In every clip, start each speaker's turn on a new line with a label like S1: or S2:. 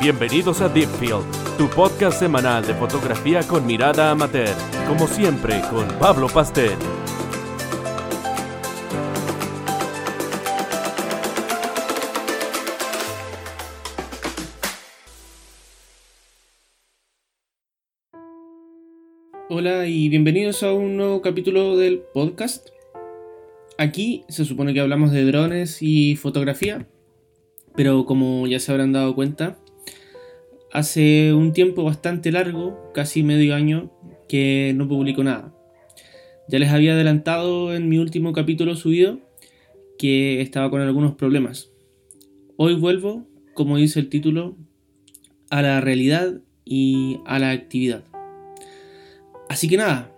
S1: Bienvenidos a Deepfield, tu podcast semanal de fotografía con mirada amateur, como siempre con Pablo Pastel.
S2: Hola y bienvenidos a un nuevo capítulo del podcast. Aquí se supone que hablamos de drones y fotografía, pero como ya se habrán dado cuenta, hace un tiempo bastante largo, casi medio año, que no publico nada. Ya les había adelantado en mi último capítulo subido que estaba con algunos problemas. Hoy vuelvo, como dice el título, a la realidad y a la actividad. Así que nada,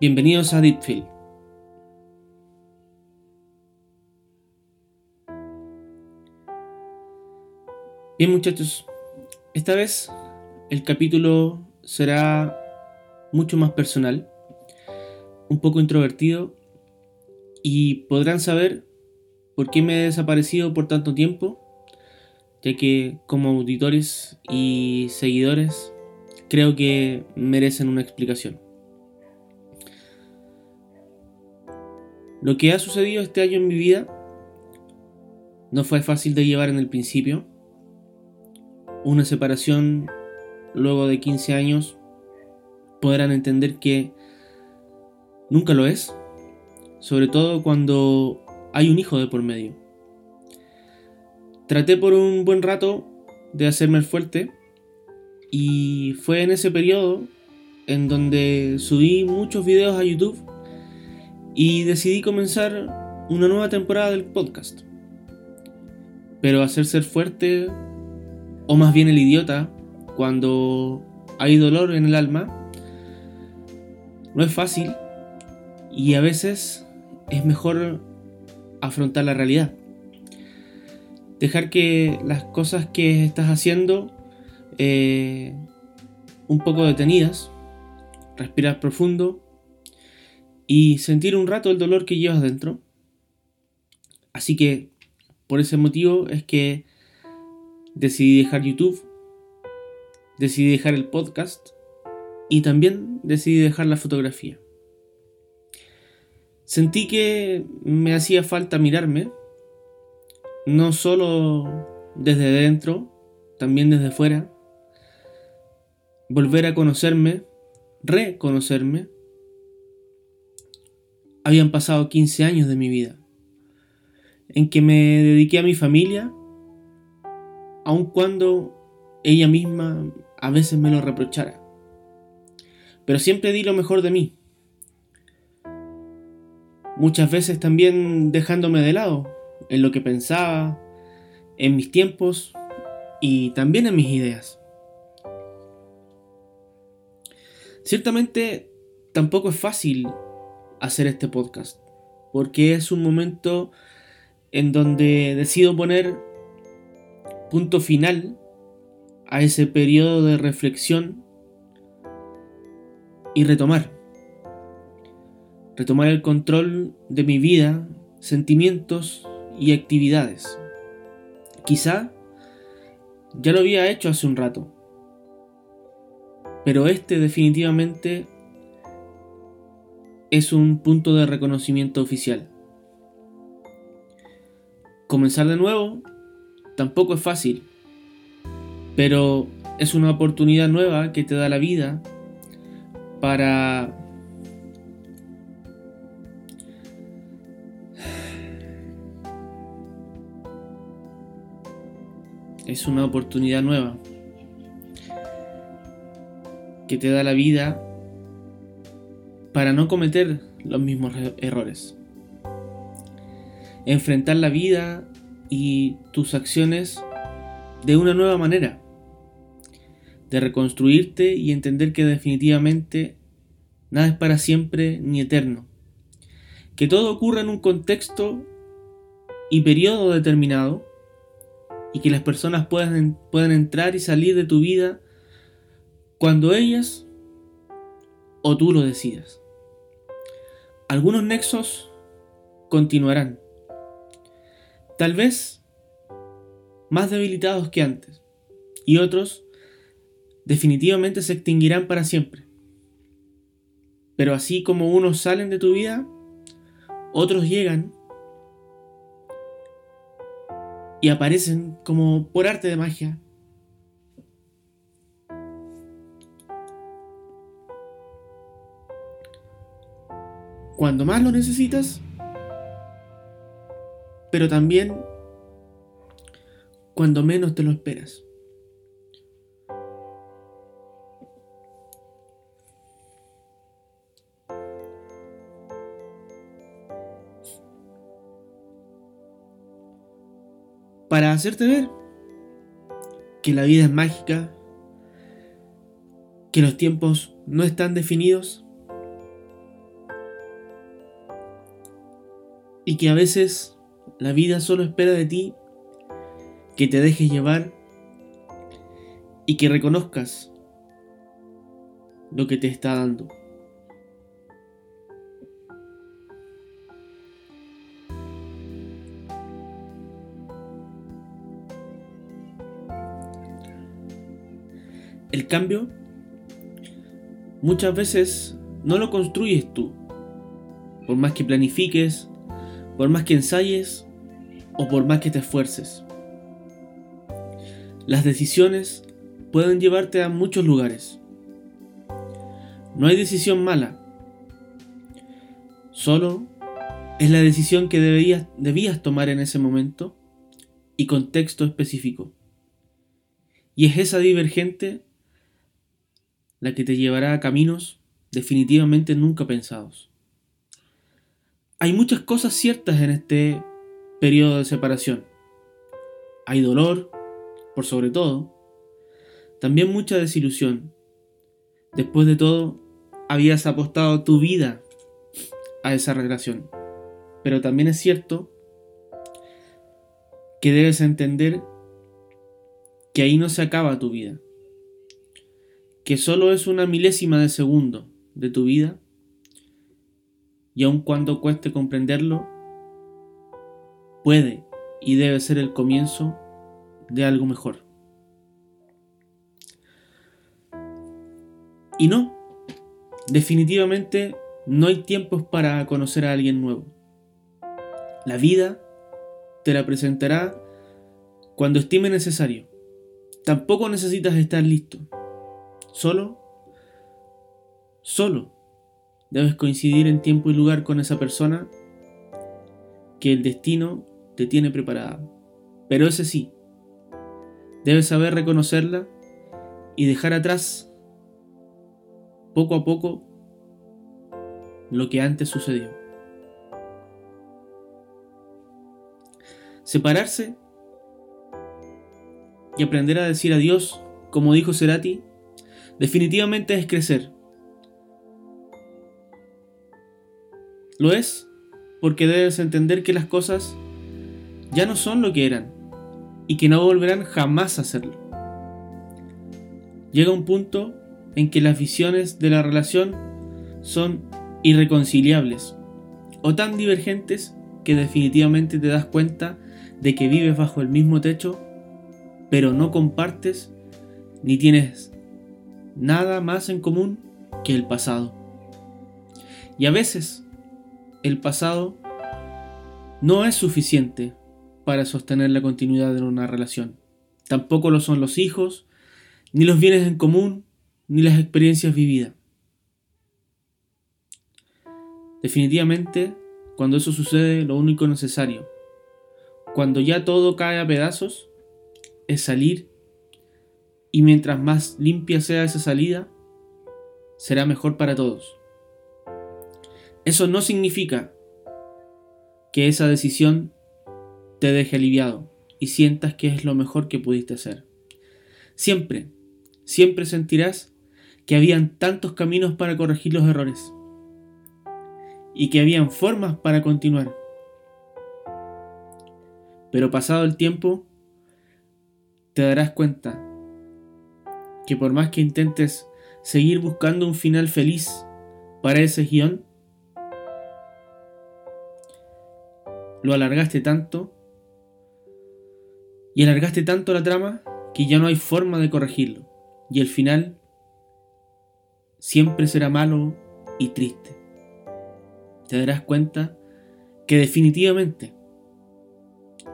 S2: bienvenidos a Deepfield. Bien muchachos, esta vez el capítulo será mucho más personal, un poco introvertido y podrán saber por qué me he desaparecido por tanto tiempo, ya que como auditores y seguidores creo que merecen una explicación. Lo que ha sucedido este año en mi vida no fue fácil de llevar en el principio. Una separación luego de 15 años podrán entender que nunca lo es, sobre todo cuando hay un hijo de por medio. Traté por un buen rato de hacerme el fuerte, y fue en ese periodo en donde subí muchos videos a YouTube y decidí comenzar una nueva temporada del podcast. Pero hacer ser fuerte, o más bien el idiota, cuando hay dolor en el alma, no es fácil y a veces es mejor afrontar la realidad. Dejar que las cosas que estás haciendo eh, un poco detenidas, respirar profundo y sentir un rato el dolor que llevas dentro. Así que por ese motivo es que decidí dejar YouTube, decidí dejar el podcast y también decidí dejar la fotografía. Sentí que me hacía falta mirarme, no solo desde dentro, también desde fuera, volver a conocerme, reconocerme. Habían pasado 15 años de mi vida, en que me dediqué a mi familia, aun cuando ella misma a veces me lo reprochara. Pero siempre di lo mejor de mí. Muchas veces también dejándome de lado en lo que pensaba, en mis tiempos y también en mis ideas. Ciertamente tampoco es fácil hacer este podcast, porque es un momento en donde decido poner punto final a ese periodo de reflexión y retomar. Retomar el control de mi vida, sentimientos y actividades. Quizá ya lo había hecho hace un rato, pero este definitivamente es un punto de reconocimiento oficial. Comenzar de nuevo tampoco es fácil, pero es una oportunidad nueva que te da la vida para es una oportunidad nueva que te da la vida para no cometer los mismos errores. Enfrentar la vida y tus acciones de una nueva manera. De reconstruirte y entender que definitivamente nada es para siempre ni eterno. Que todo ocurre en un contexto y periodo determinado y que las personas puedan, puedan entrar y salir de tu vida cuando ellas o tú lo decidas. Algunos nexos continuarán, tal vez más debilitados que antes, y otros definitivamente se extinguirán para siempre. Pero así como unos salen de tu vida, otros llegan y aparecen como por arte de magia. Cuando más lo necesitas, pero también cuando menos te lo esperas. para hacerte ver que la vida es mágica, que los tiempos no están definidos y que a veces la vida solo espera de ti que te dejes llevar y que reconozcas lo que te está dando. El cambio muchas veces no lo construyes tú. Por más que planifiques, por más que ensayes o por más que te esfuerces. Las decisiones pueden llevarte a muchos lugares. No hay decisión mala. Solo es la decisión que debías, debías tomar en ese momento y contexto específico. Y es esa divergente la que te llevará a caminos definitivamente nunca pensados. Hay muchas cosas ciertas en este periodo de separación. Hay dolor, por sobre todo. También mucha desilusión. Después de todo, habías apostado tu vida a esa relación. Pero también es cierto que debes entender que ahí no se acaba tu vida que solo es una milésima de segundo de tu vida, y aun cuando cueste comprenderlo, puede y debe ser el comienzo de algo mejor. Y no, definitivamente no hay tiempos para conocer a alguien nuevo. La vida te la presentará cuando estime necesario. Tampoco necesitas estar listo. Solo, solo debes coincidir en tiempo y lugar con esa persona que el destino te tiene preparada. Pero ese sí, debes saber reconocerla y dejar atrás poco a poco lo que antes sucedió. Separarse y aprender a decir adiós, como dijo Cerati, definitivamente es crecer. Lo es porque debes entender que las cosas ya no son lo que eran y que no volverán jamás a serlo. Llega un punto en que las visiones de la relación son irreconciliables o tan divergentes que definitivamente te das cuenta de que vives bajo el mismo techo, pero no compartes ni tienes nada más en común que el pasado. Y a veces el pasado no es suficiente para sostener la continuidad de una relación. Tampoco lo son los hijos, ni los bienes en común, ni las experiencias vividas. Definitivamente, cuando eso sucede, lo único necesario, cuando ya todo cae a pedazos, es salir y mientras más limpia sea esa salida, será mejor para todos. Eso no significa que esa decisión te deje aliviado y sientas que es lo mejor que pudiste hacer. Siempre, siempre sentirás que habían tantos caminos para corregir los errores y que habían formas para continuar. Pero pasado el tiempo, te darás cuenta que por más que intentes seguir buscando un final feliz para ese guion, lo alargaste tanto y alargaste tanto la trama que ya no hay forma de corregirlo y el final siempre será malo y triste. Te darás cuenta que definitivamente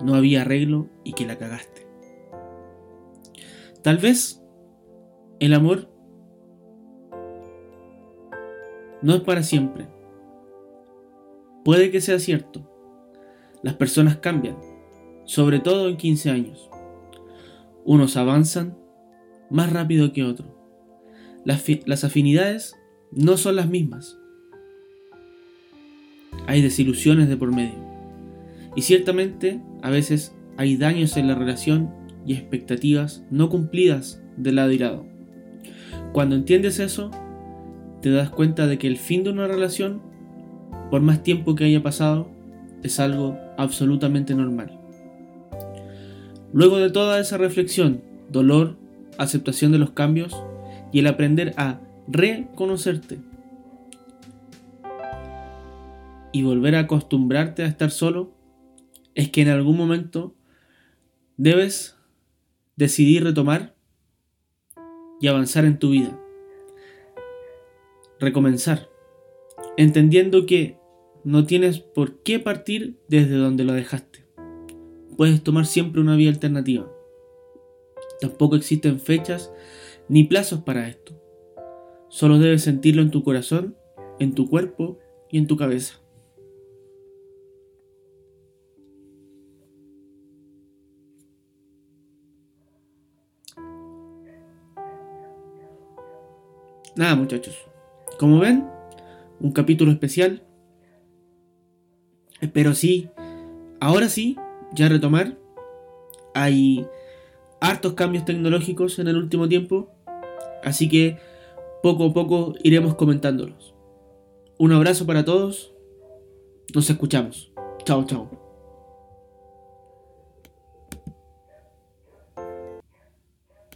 S2: no había arreglo y que la cagaste. Tal vez el amor no es para siempre. Puede que sea cierto. Las personas cambian, sobre todo en 15 años. Unos avanzan más rápido que otros. Las, las afinidades no son las mismas. Hay desilusiones de por medio. Y ciertamente a veces hay daños en la relación y expectativas no cumplidas del lado y lado. Cuando entiendes eso, te das cuenta de que el fin de una relación, por más tiempo que haya pasado, es algo absolutamente normal. Luego de toda esa reflexión, dolor, aceptación de los cambios y el aprender a reconocerte y volver a acostumbrarte a estar solo, es que en algún momento debes decidir retomar y avanzar en tu vida. Recomenzar, entendiendo que no tienes por qué partir desde donde lo dejaste. Puedes tomar siempre una vía alternativa. Tampoco existen fechas ni plazos para esto. Solo debes sentirlo en tu corazón, en tu cuerpo y en tu cabeza. Nada muchachos, como ven, un capítulo especial. Espero sí, ahora sí, ya retomar. Hay hartos cambios tecnológicos en el último tiempo, así que poco a poco iremos comentándolos. Un abrazo para todos, nos escuchamos. Chao, chao.